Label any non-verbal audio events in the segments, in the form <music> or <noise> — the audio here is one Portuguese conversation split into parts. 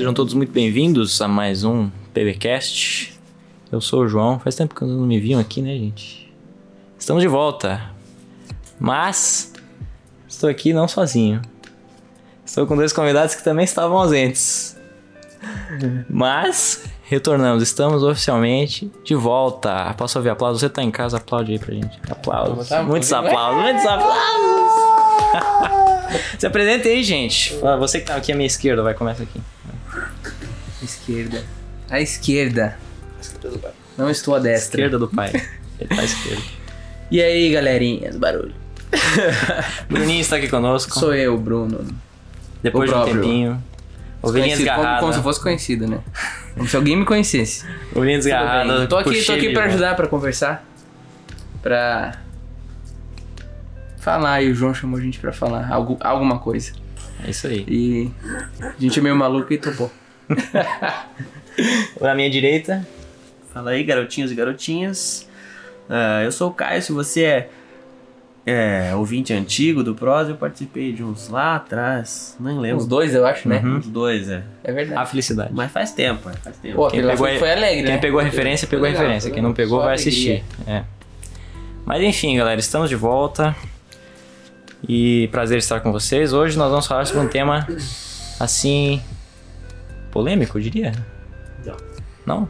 Sejam todos muito bem-vindos a mais um PBcast. Eu sou o João. Faz tempo que não me viam aqui, né, gente? Estamos de volta. Mas estou aqui não sozinho. Estou com dois convidados que também estavam ausentes. Mas retornamos, estamos oficialmente de volta. Posso ouvir aplausos? Você tá em casa, aplaude aí pra gente. Aplausos. Muitos aplausos, muitos aplausos. <laughs> Se apresente aí, gente. Você que tá aqui à minha esquerda, vai começa aqui. Esquerda. À esquerda. Não estou à destra. Esquerda do pai. <laughs> Ele tá à esquerda. E aí, galerinha do barulho? <laughs> Bruninho está aqui conosco. Sou eu, Bruno. Depois o de um próprio. tempinho. Ovelhinha Conhecido como, desgarrada. como se fosse conhecido, né? Como se alguém me conhecesse. Ovelhinha desgarrada. Tô aqui, tô aqui pra ajudar, pra conversar. Pra falar. E o João chamou a gente pra falar algo, alguma coisa. É isso aí. E a gente é meio maluco e topou. Na minha direita. Fala aí, garotinhos e garotinhas. Ah, eu sou o Caio, se você é, é ouvinte antigo do Pros, eu participei de uns lá atrás, nem lembro. Os dois, eu acho, né? Uns dois, é. É A verdade. felicidade. Mas faz tempo, é, faz tempo. Pô, Quem pegou foi, a- foi alegre, Quem né? pegou a referência, pegou a referência. Quem não pegou, vai alegria. assistir. É. Mas enfim, galera, estamos de volta. E prazer estar com vocês. Hoje nós vamos falar sobre um tema assim. Polêmico, eu diria. Não. Não?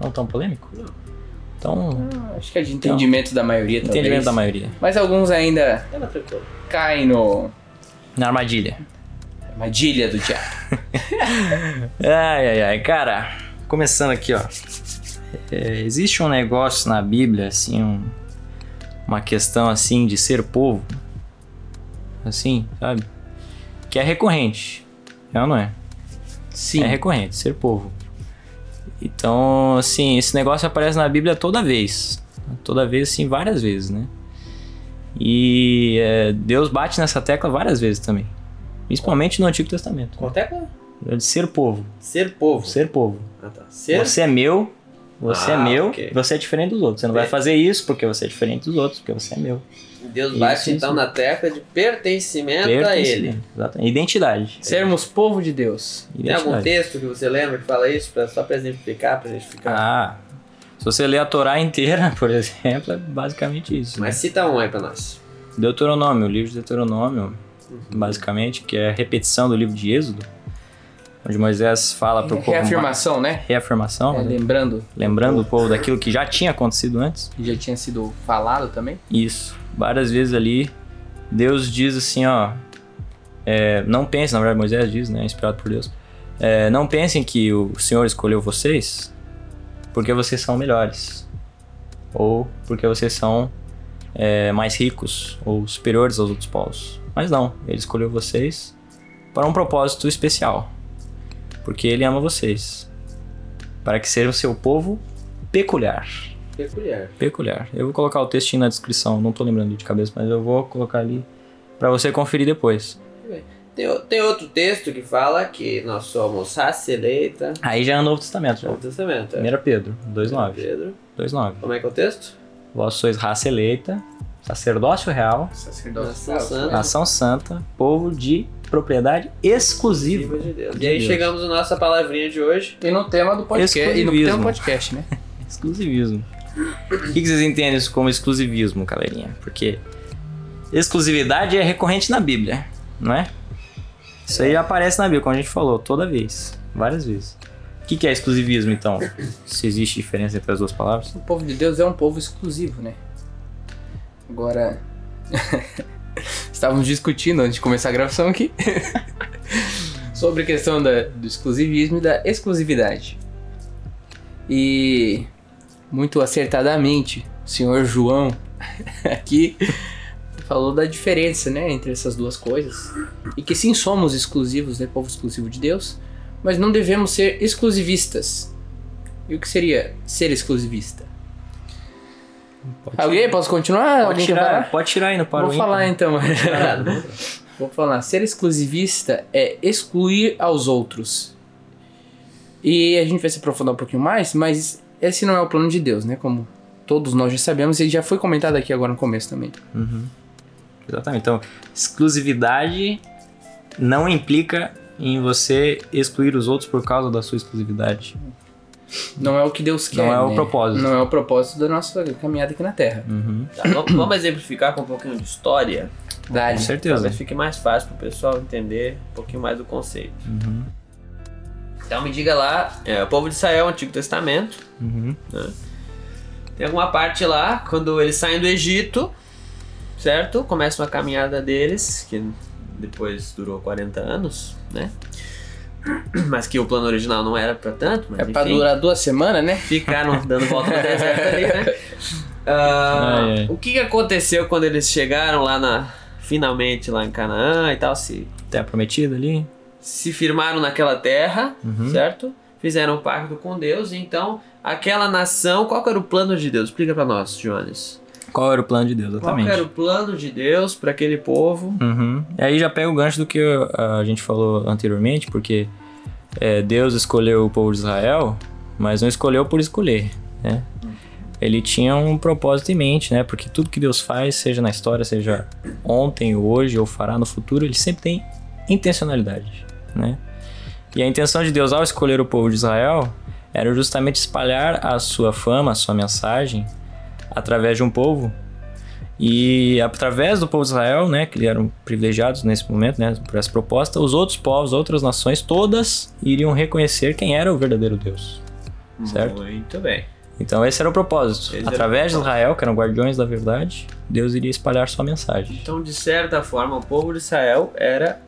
Não tão polêmico? Não. Então, Ah, Acho que é de entendimento da maioria, talvez. entendimento da maioria. Mas alguns ainda Ela tranquilo. caem no Na armadilha. armadilha do diabo. <laughs> Ai, ai, ai, cara, começando aqui, ó. É, existe um negócio na Bíblia, assim, um- uma questão assim de ser povo, assim, sabe? Que é recorrente, é ou não é? Sim. É recorrente, ser povo. Então, assim, esse negócio aparece na Bíblia toda vez, toda vez, assim, várias vezes, né? E é, Deus bate nessa tecla várias vezes também, principalmente no Antigo Testamento. Qual tecla? De ser povo, Ser povo. ser povo. Ah, tá. Ser? Você é meu, você é Ah, meu, ok. você é diferente dos outros. Você não vai Bem. fazer isso porque você é diferente dos outros, porque você é meu. Deus Isso, bate então na tecla de pertencimento a ele. Pertencimento. Exatamente. Identidade. Sermos povo de Deus. Tem algum Identidade. texto que você lembra que fala isso, pra, só pra exemplificar, pra gente ficar... Ah, se você ler a Torá inteira, <laughs> por exemplo, é basicamente isso. Mas né? cita um aí pra nós. Deuteronômio, o livro de Deuteronômio, basicamente, que é a repetição do livro de Êxodo, onde Moisés fala para o povo... Reafirmação, né? Reafirmação, É, lembrando lembrando o povo daquilo que já tinha acontecido antes. que já tinha sido falado também. Isso. Várias vezes ali, Deus diz assim, ó. é, não pense, na verdade Moisés diz, né? Inspirado por Deus. é, não pensem que o Senhor escolheu vocês porque vocês são melhores. Ou porque vocês são é, mais ricos ou superiores aos outros povos. Mas não, ele escolheu vocês para um propósito especial. Porque ele ama vocês. Para que sejam seu povo peculiar Peculiar. peculiar. Eu vou colocar o textinho na descrição, não tô lembrando de cabeça, mas eu vou colocar ali pra você conferir depois. Tem, tem outro texto que fala que nós somos raça eleita. Aí já é o Novo Testamento, já. Novo Testamento. É. 1 Pedro 2:9. Pedro. 2:9. Como é que é o texto? Vós sois raça eleita, sacerdócio real, Sacerdócio. Nação Santa. nação santa, povo de propriedade exclusiva. De Deus. De E aí Deus. chegamos à nossa palavrinha de hoje. E no tema do podcast. E no Exclusivismo. tema do podcast, né? <laughs> Exclusivismo. O que, que vocês entendem isso como exclusivismo, galerinha? Porque exclusividade é recorrente na Bíblia, não é? Isso aí aparece na Bíblia, como a gente falou, toda vez, várias vezes. O que, que é exclusivismo, então? Se existe diferença entre as duas palavras? O povo de Deus é um povo exclusivo, né? Agora. <laughs> Estávamos discutindo antes de começar a gravação aqui <laughs> sobre a questão da, do exclusivismo e da exclusividade. E muito acertadamente, o senhor João <laughs> aqui falou da diferença, né, entre essas duas coisas. E que sim somos exclusivos, né, povo exclusivo de Deus, mas não devemos ser exclusivistas. E o que seria ser exclusivista? Alguém? Posso continuar? Pode Alguém tirar, pode tirar aí no para Vou o falar então. <laughs> Vou falar. Ser exclusivista é excluir aos outros. E a gente vai se aprofundar um pouquinho mais, mas esse não é o plano de Deus, né? Como todos nós já sabemos e já foi comentado aqui agora no começo também. Uhum. Exatamente. Então, exclusividade não implica em você excluir os outros por causa da sua exclusividade. Não é o que Deus quer. Não é o né? propósito. Não é o propósito da nossa caminhada aqui na Terra. Uhum. Tá, vamos- vamos exemplificar com um pouquinho de história. Dá Com certeza. Talvez fique mais fácil pro pessoal entender um pouquinho mais do conceito. Uhum. Então me diga lá, é, o povo de Israel, Antigo Testamento, Uhum. tem alguma parte lá, quando eles saem do Egito, certo? Começa uma caminhada deles, que depois durou 40 anos, né? <clears throat> Mas que o plano original não era pra tanto, mas É pra enfim. durar duas semanas, né? ficaram dando volta no deserto ali, né? <laughs> Ah, Ai, ai. O que, aconteceu quando eles chegaram lá na. Finalmente lá em Canaã e tal, se, Terra prometida ali. se firmaram naquela terra, Uhum. certo? Fizeram um pacto com Deus, então aquela nação, qual que era o plano de Deus? Explica pra nós, Jones. Qual era o plano de Deus, Qual exatamente. que era o plano de Deus pra aquele povo? Uhum. E aí já pega o gancho do que a gente falou anteriormente, porque é, Deus escolheu o povo de Israel, mas não escolheu por escolher, né? Ele tinha um propósito em mente, né? Porque tudo que Deus faz, seja na história, seja ontem, hoje ou fará no futuro, ele sempre tem intencionalidade, né? E a intenção de Deus ao escolher o povo de Israel era justamente espalhar a sua fama, a sua mensagem através de um povo e através do povo de Israel, né, que eram privilegiados nesse momento, né, por essa proposta, os outros povos, outras nações, todas iriam reconhecer quem era o verdadeiro Deus. Certo. Muito bem. Então esse era o propósito. Esse era o através de. Israel, que eram guardiões da verdade, Deus iria espalhar sua mensagem. Então, de certa forma, o povo de Israel era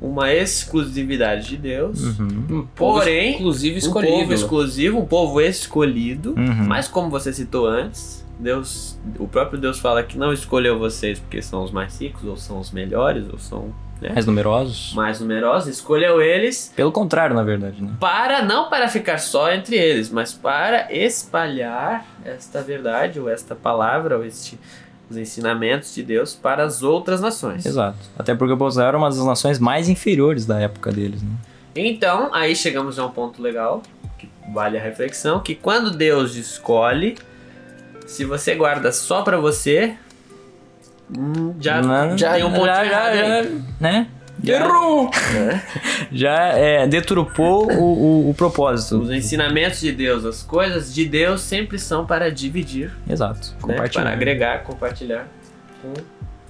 uma exclusividade de Deus. Uhum. Um povo Porém, exclusivo Um povo escolhido. exclusivo, um povo escolhido. Uhum. Mas como você citou antes, Deus, o próprio Deus fala que não escolheu vocês porque são os mais ricos, ou são os melhores, ou são né, Mais numerosos? mais numerosos. Escolheu eles Pelo contrário, na verdade, né? para não para ficar só entre eles, mas para espalhar esta verdade ou esta palavra ou este os ensinamentos de Deus para as outras nações. Exato. Até porque o Israel era uma das nações mais inferiores da época deles, né? Então, aí chegamos a um ponto legal, que vale a reflexão, que quando Deus escolhe, se você guarda só pra você, já, Não, já tem um ponto já, errado já, já, né? Já, Errou! <laughs> já é, deturpou o, o, o propósito. Os ensinamentos de Deus, as coisas de Deus sempre são para dividir, Exato. né? Compartilhar. para agregar, compartilhar com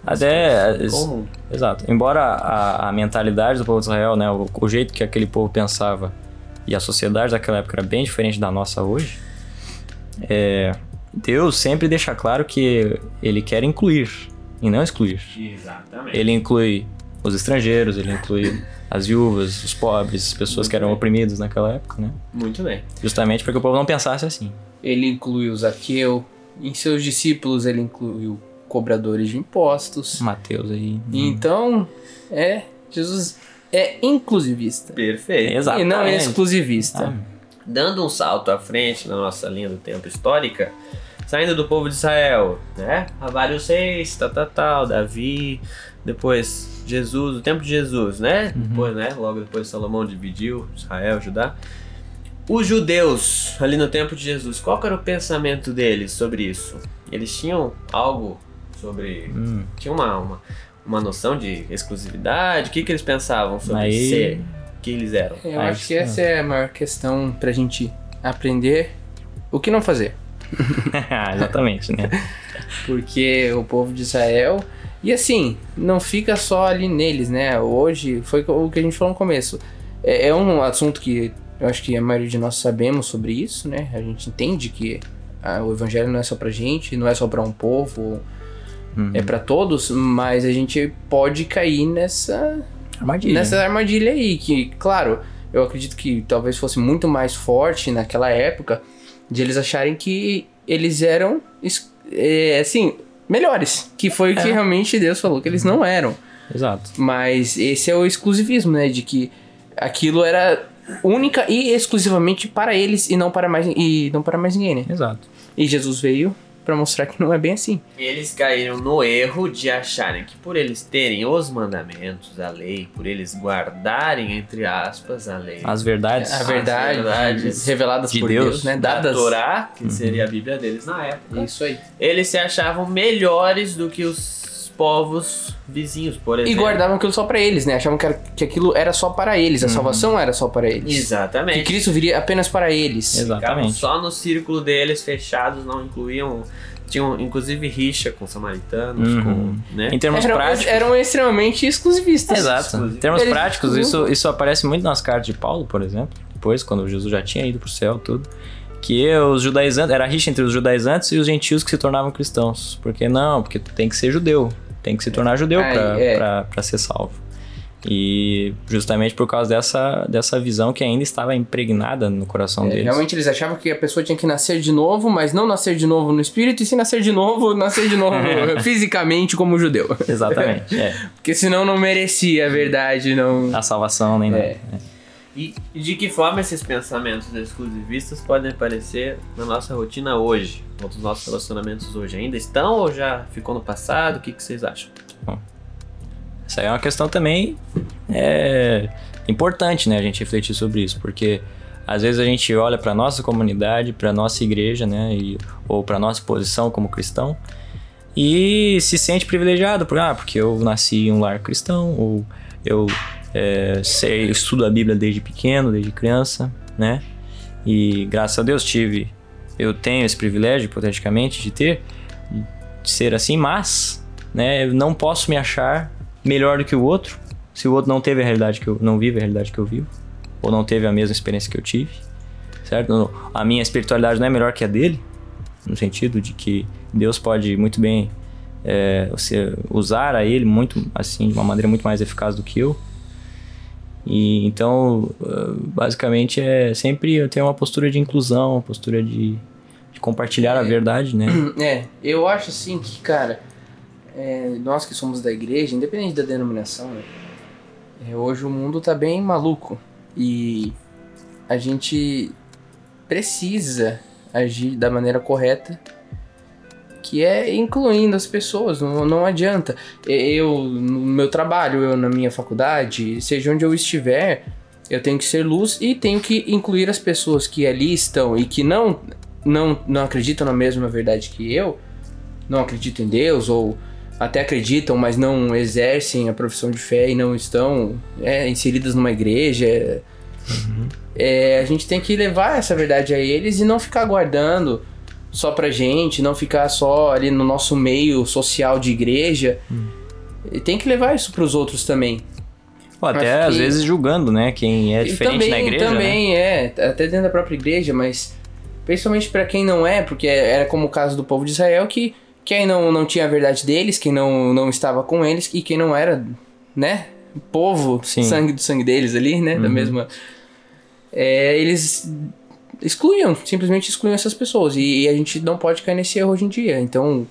Até, com o mundo. exato. Embora a, a mentalidade do povo de Israel, né, o, o jeito que aquele povo pensava e a sociedade daquela época era bem diferente da nossa hoje, é, Deus sempre deixa claro que ele quer incluir e não excluir. Exatamente. Ele inclui os estrangeiros, ele inclui as viúvas, os pobres, as pessoas que eram oprimidas naquela época, né? Muito bem. Justamente para que o povo não pensasse assim. Ele incluiu Zaqueu. Em seus discípulos, ele incluiu cobradores de impostos. Mateus aí. Então, é. Jesus é inclusivista. Perfeito. Exatamente. E não é exclusivista. Ah, dando um salto à frente na nossa linha do tempo histórica, saindo do povo de Israel, né? Há vários reis, tal, tal, tal, Davi, depois Jesus, o tempo de Jesus, né? Depois, né? Logo depois Salomão dividiu Israel, Judá. Os judeus, ali no tempo de Jesus, qual era o pensamento deles sobre isso? Eles tinham algo sobre. hum. Tinha uma, uma, uma noção de exclusividade? O que, que eles pensavam sobre Aí- ser? Quem eles eram? Eu Ah, acho que essa é a maior questão pra gente aprender o que não fazer. <laughs> Exatamente, né? <laughs> Porque o povo de Israel. E assim, não fica só ali neles, né? Hoje, foi o que a gente falou no começo. É, é um assunto que eu acho que a maioria de nós sabemos sobre isso, né? A gente entende que ah, o evangelho não é só pra gente, não é só pra um povo, Uhum. é pra todos, mas a gente pode cair nessa Armadilha. nessa armadilha aí, que, claro, eu acredito que talvez fosse muito mais forte naquela época de eles acharem que eles eram, é, assim, melhores. Que foi o que É. realmente Deus falou que eles não eram. Exato. Mas esse é o exclusivismo, né? De que aquilo era única e exclusivamente para eles e não para mais, e não para mais ninguém, né? Exato. E Jesus veio para mostrar que não é bem assim. Eles caíram no erro de acharem que por eles terem os mandamentos, a lei, por eles guardarem, entre aspas, a lei, As verdades. A verdade, verdades reveladas de por Deus, Deus, né? da Dadas. Torá, que seria a Bíblia deles na época, Isso aí. eles se achavam melhores do que os povos vizinhos, por exemplo. E guardavam aquilo só pra eles, né? Achavam que, era- que aquilo era só para eles, a salvação era só para eles. Que Exatamente. Cristo viria apenas para eles. Ficavam Exatamente. só no círculo deles, fechados, não incluíam. Tinham inclusive rixa com samaritanos, Uhum. com. Né? Em termos Eram, práticos. eram extremamente exclusivistas. Exato. Em termos Eles- práticos, isso, isso aparece muito nas cartas de Paulo, por exemplo. Depois, quando Jesus já tinha ido pro céu, tudo. Que os judaizantes, era rixa entre os judaizantes e os gentios que se tornavam cristãos. Porque não, porque tem que ser judeu. Tem que se tornar judeu é. pra, pra ser salvo. E justamente por causa dessa, dessa visão que ainda estava impregnada no coração É, deles. realmente eles achavam que a pessoa tinha que nascer de novo, mas não nascer de novo no espírito, e se nascer de novo, nascer de novo <laughs> fisicamente como judeu. Exatamente. <laughs> é. Porque senão não merecia a verdade, não. A salvação nem nada. É. E de que forma esses pensamentos exclusivistas podem aparecer na nossa rotina hoje? Dos nossos relacionamentos hoje? Ainda estão ou já ficou no passado? O que, que vocês acham? Essa aí é uma questão também é, importante, né? A gente refletir sobre isso, porque às vezes a gente olha para nossa comunidade, para nossa igreja, né? E, ou para nossa posição como cristão e se sente privilegiado por ah, porque eu nasci em um lar cristão ou eu é, sei, estudo a Bíblia desde pequeno, desde criança, né? E graças a Deus tive, eu tenho esse privilégio, hipoteticamente, de ter, de ser assim, mas, né? Eu não posso me achar melhor do que o outro se o outro não teve a realidade que eu não vive a realidade que eu vivo ou não teve a mesma experiência que eu tive, certo? A minha espiritualidade não é melhor que a dele, no sentido de que Deus pode muito bem é, você usar a ele muito assim de uma maneira muito mais eficaz do que eu. E então, uh, basicamente é sempre eu tenho uma postura de inclusão, uma postura de, de compartilhar a verdade, né? <clears throat> É, eu acho assim que, cara, é, nós que somos da igreja, independente da denominação, né, é, hoje o mundo tá bem maluco. E a gente precisa agir da maneira correta, que é incluindo as pessoas, não, não adianta. Eu, no meu trabalho, eu na minha faculdade, seja onde eu estiver, eu tenho que ser luz e tenho que incluir as pessoas que ali estão e que não, não, não acreditam na mesma verdade que eu, não acreditam em Deus ou até acreditam, mas não exercem a profissão de fé e não estão é, inseridas numa igreja. É, a gente tem que levar essa verdade a eles e não ficar guardando só pra gente, não ficar só ali no nosso meio social de igreja. E tem que levar isso pros outros também. Ou até Acho às que- vezes julgando, né? Quem é diferente também, na igreja, né? Também, é, até dentro da própria igreja, mas principalmente pra quem não é, porque era como o caso do povo de Israel, que quem não, não tinha a verdade deles, quem não, não estava com eles, e quem não era, né, povo, Sim. sangue do sangue deles ali, né, da mesma... É, eles excluíam, simplesmente excluíam essas pessoas, e, e a gente não pode cair nesse erro hoje em dia, então...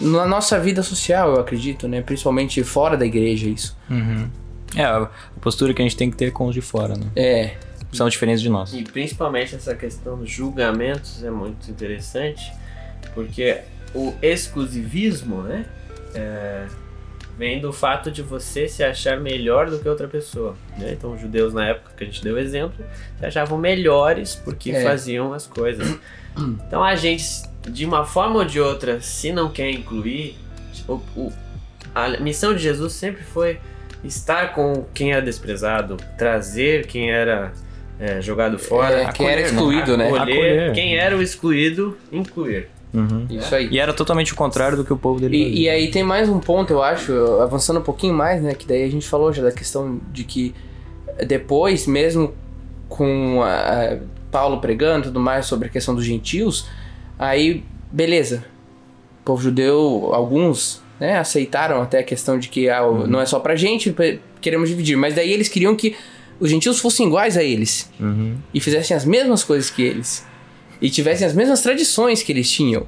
Na nossa vida social, eu acredito, né? Principalmente fora da igreja, isso. Uhum. É, a postura que a gente tem que ter com os de fora, né? É, São diferentes de nós. E principalmente essa questão dos julgamentos é muito interessante, porque o exclusivismo, né, é, vem do fato de você se achar melhor do que outra pessoa. Né? Então, os judeus, na época que a gente deu exemplo, se achavam melhores porque É. faziam as coisas. Então, a gente, de uma forma ou de outra, se não quer incluir, o, o- a missão de Jesus sempre foi estar com quem era desprezado, trazer quem era é, jogado fora. é, quem era acolher, excluído, né? Acolher, Acolher. quem era o excluído, incluir. Uhum. Isso aí. E era totalmente o contrário do que o povo dele E, e aí tem mais um ponto, eu acho, avançando um pouquinho mais, né? Que daí a gente falou já da questão de que depois, mesmo com a, a Paulo pregando e tudo mais sobre a questão dos gentios, aí, beleza. O povo judeu, alguns, né, aceitaram até a questão de que ah, o- não é só pra gente, queremos dividir. Mas daí eles queriam que os gentios fossem iguais a eles Uhum. e fizessem as mesmas coisas que eles. E tivessem as mesmas tradições que eles tinham.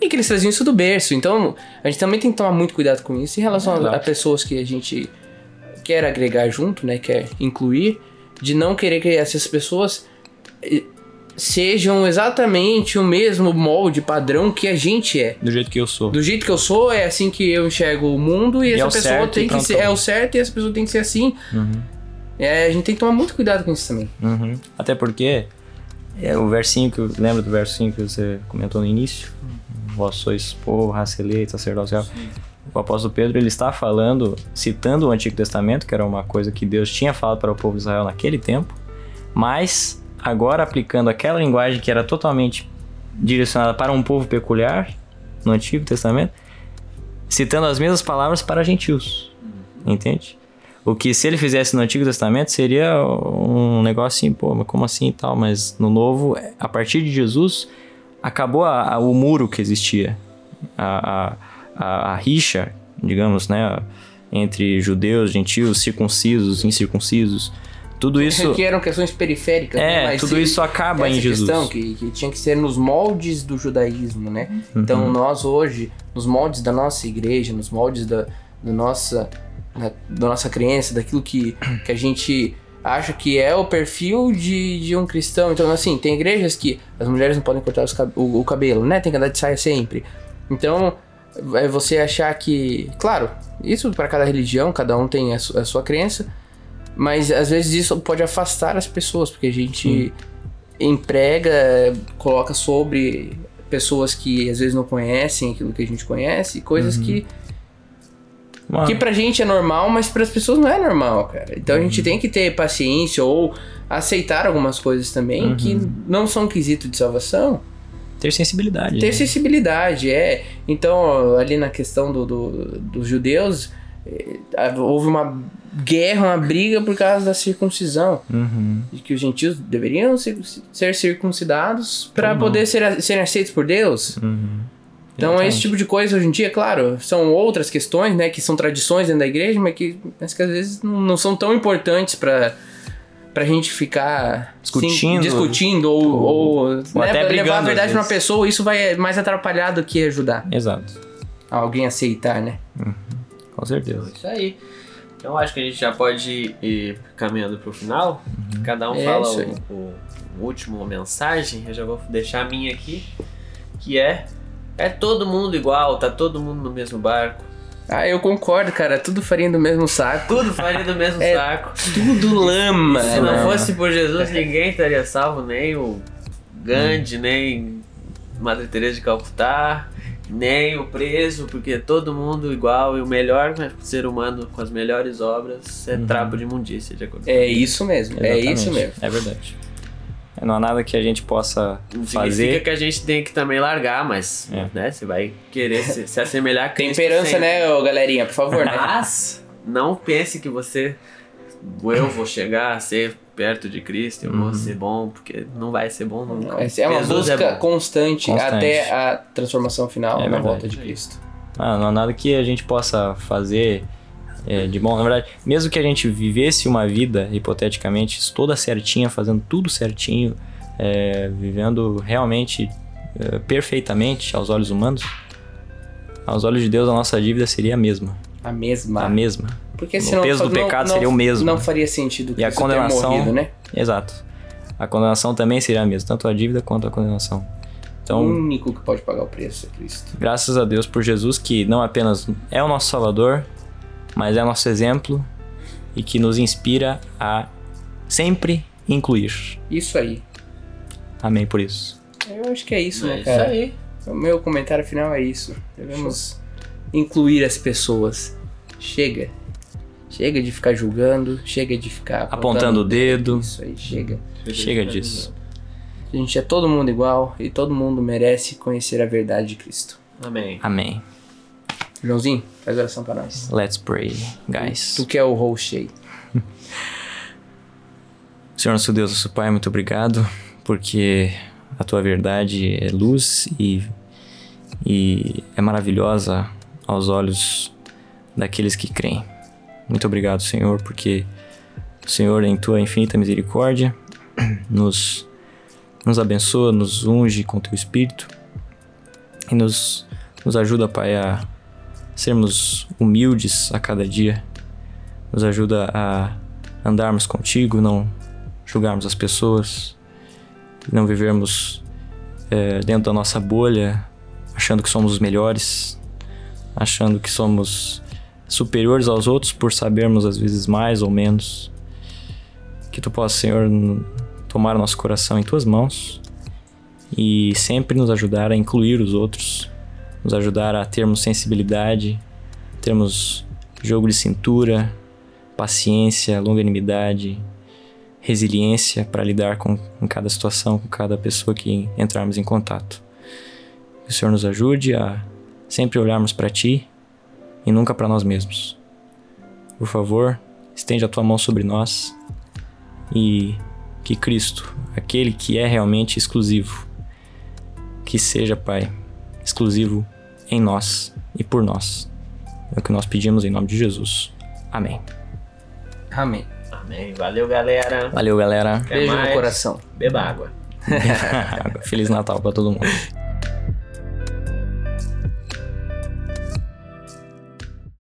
E que eles traziam isso do berço. Então, a gente também tem que tomar muito cuidado com isso em relação a, a pessoas que a gente quer agregar junto, né? Quer incluir. De não querer que essas pessoas eh, sejam exatamente o mesmo molde, padrão que a gente é. Do jeito que eu sou. Do jeito que eu sou, é assim que eu enxergo o mundo e, E é essa o pessoa certo tem que ser. É o certo e essa pessoa tem que ser assim. Uhum. É, a gente tem que tomar muito cuidado com isso também. Uhum. Até porque é o versinho que eu lembra do versinho que você comentou no início. Vós sois povo, raça eleita, sacerdócio real. o apóstolo Pedro ele está falando, citando o Antigo Testamento, que era uma coisa que Deus tinha falado para o povo de Israel naquele tempo, mas agora aplicando aquela linguagem que era totalmente direcionada para um povo peculiar no Antigo Testamento, citando as mesmas palavras para gentios. Entende? O que se ele fizesse no Antigo Testamento seria um negócio assim, pô, mas como assim e tal? Mas no Novo, a partir de Jesus, acabou a, a, o muro que existia. A, a, a, rixa, digamos, né? Entre judeus, gentios, circuncisos, incircuncisos. Tudo isso. <laughs> Que eram questões periféricas, é, né? Tudo isso acaba em Jesus. questão que, que tinha que ser nos moldes do judaísmo, né? Uhum. Então nós hoje, nos moldes da nossa igreja, nos moldes da, da nossa da, da nossa crença, daquilo que, que a gente acha que é o perfil de, de um cristão. Então, assim, tem igrejas que as mulheres não podem cortar o, o, cabelo, né? Tem que andar de saia sempre. Então, é você achar que. Claro, isso para cada religião, cada um tem a, su, a, sua crença, mas às vezes isso pode afastar as pessoas, porque a gente emprega, coloca sobre pessoas que às vezes não conhecem aquilo que a gente conhece, coisas uhum. que Mano. Que pra gente é normal, mas para as pessoas não é normal, cara. Então uhum. a gente uhum. tem que ter paciência ou aceitar algumas coisas também uhum. que não são quesito de salvação. Ter sensibilidade. Ter né? sensibilidade, é. Então, ali na questão do, do dos judeus, eh, houve uma guerra, uma briga por causa da circuncisão. Uhum. De que os gentios deveriam ser, ser circuncidados para poder ser, serem aceitos por Deus. Uhum. Então, esse tipo de coisa hoje em dia, claro, são outras questões, né, que são tradições dentro da igreja, mas que, mas que às vezes não são tão importantes para pra gente ficar discutindo, sim, discutindo ou, ou, ou né, até brigando, levar a verdade pra uma pessoa, isso vai mais atrapalhar do que ajudar. Exato. Alguém aceitar, né? Uhum. Com certeza. Isso aí. Então acho que a gente já pode ir caminhando pro final. Uhum. Cada um é fala o, o, o último mensagem. Eu já vou deixar a minha aqui, que é é todo mundo igual, tá todo mundo no mesmo barco. Ah, eu concordo, cara. Tudo farinha do mesmo saco. Tudo farinha do mesmo <laughs> é saco. Tudo lama. Se não fosse por Jesus, ninguém estaria salvo, nem o Gandhi, hum. nem Madre Teresa de Calcutá, nem o preso, porque todo mundo igual e o melhor ser humano com as melhores obras é uhum. trapo de imundícia, de acordo É isso mesmo, Exatamente. é isso mesmo. É verdade. Não há nada que a gente possa não fazer. Significa que a gente tem que também largar, mas é. né, você vai querer se, se assemelhar a Cristo Temperança, né, ô, galerinha, por favor, né? Mas não pense que você eu vou chegar a ser perto de Cristo, eu uhum. vou ser bom, porque não vai ser bom nunca. É uma Jesus busca é constante, constante, até a transformação final é na volta de Cristo. Ah, não há nada que a gente possa fazer é, de bom. Na verdade, mesmo que a gente vivesse uma vida, hipoteticamente, toda certinha, fazendo tudo certinho, é, vivendo realmente é, perfeitamente aos olhos humanos, aos olhos de Deus a nossa dívida seria a mesma. A mesma. A mesma. Porque senão o peso do pecado não, seria o mesmo. Não faria sentido e a condenação, morrido, né? Exato. A condenação também seria a mesma, tanto a dívida quanto a condenação. Então, o único que pode pagar o preço é Cristo. Graças a Deus por Jesus, que não apenas é o nosso Salvador, mas é nosso exemplo e que nos inspira a sempre incluir. Isso aí. Amém por isso. Eu acho que é isso, é né, cara? Isso aí. O meu comentário final é isso. Devemos incluir as pessoas. Chega. Chega de ficar julgando, chega de ficar apontando o dedo. Isso aí, chega. Chega disso. A gente é todo mundo igual e todo mundo merece conhecer a verdade de Cristo. Amém. Amém. Joãozinho, faz oração para nós. Let's pray, guys. Tu, tu que é o host aí. <laughs> Senhor nosso Deus, nosso Pai, muito obrigado, porque a tua verdade é luz e, e é maravilhosa aos olhos daqueles que creem. Muito obrigado, Senhor, porque o Senhor, em tua infinita misericórdia, <clears throat> nos, nos abençoa, nos unge com teu espírito e nos, nos ajuda, Pai, a sermos humildes a cada dia, nos ajuda a andarmos contigo, não julgarmos as pessoas, não vivermos é, dentro da nossa bolha, achando que somos os melhores, achando que somos superiores aos outros por sabermos às vezes mais ou menos. Que tu possa, Senhor, tomar nosso coração em tuas mãos e sempre nos ajudar a incluir os outros nos ajudar a termos sensibilidade, termos jogo de cintura, paciência, longanimidade, resiliência para lidar com, cada situação, com cada pessoa que entrarmos em contato. Que o Senhor nos ajude a sempre olharmos para Ti e nunca para nós mesmos. Por favor, estende a Tua mão sobre nós e que Cristo, aquele que é realmente exclusivo, que seja, Pai, exclusivo em nós e por nós. É o que nós pedimos em nome de Jesus. Amém. Amém. Amém. Valeu, galera. Valeu, galera. Até Beijo mais. no coração. <laughs> Beba água. Feliz Natal para todo mundo. <laughs>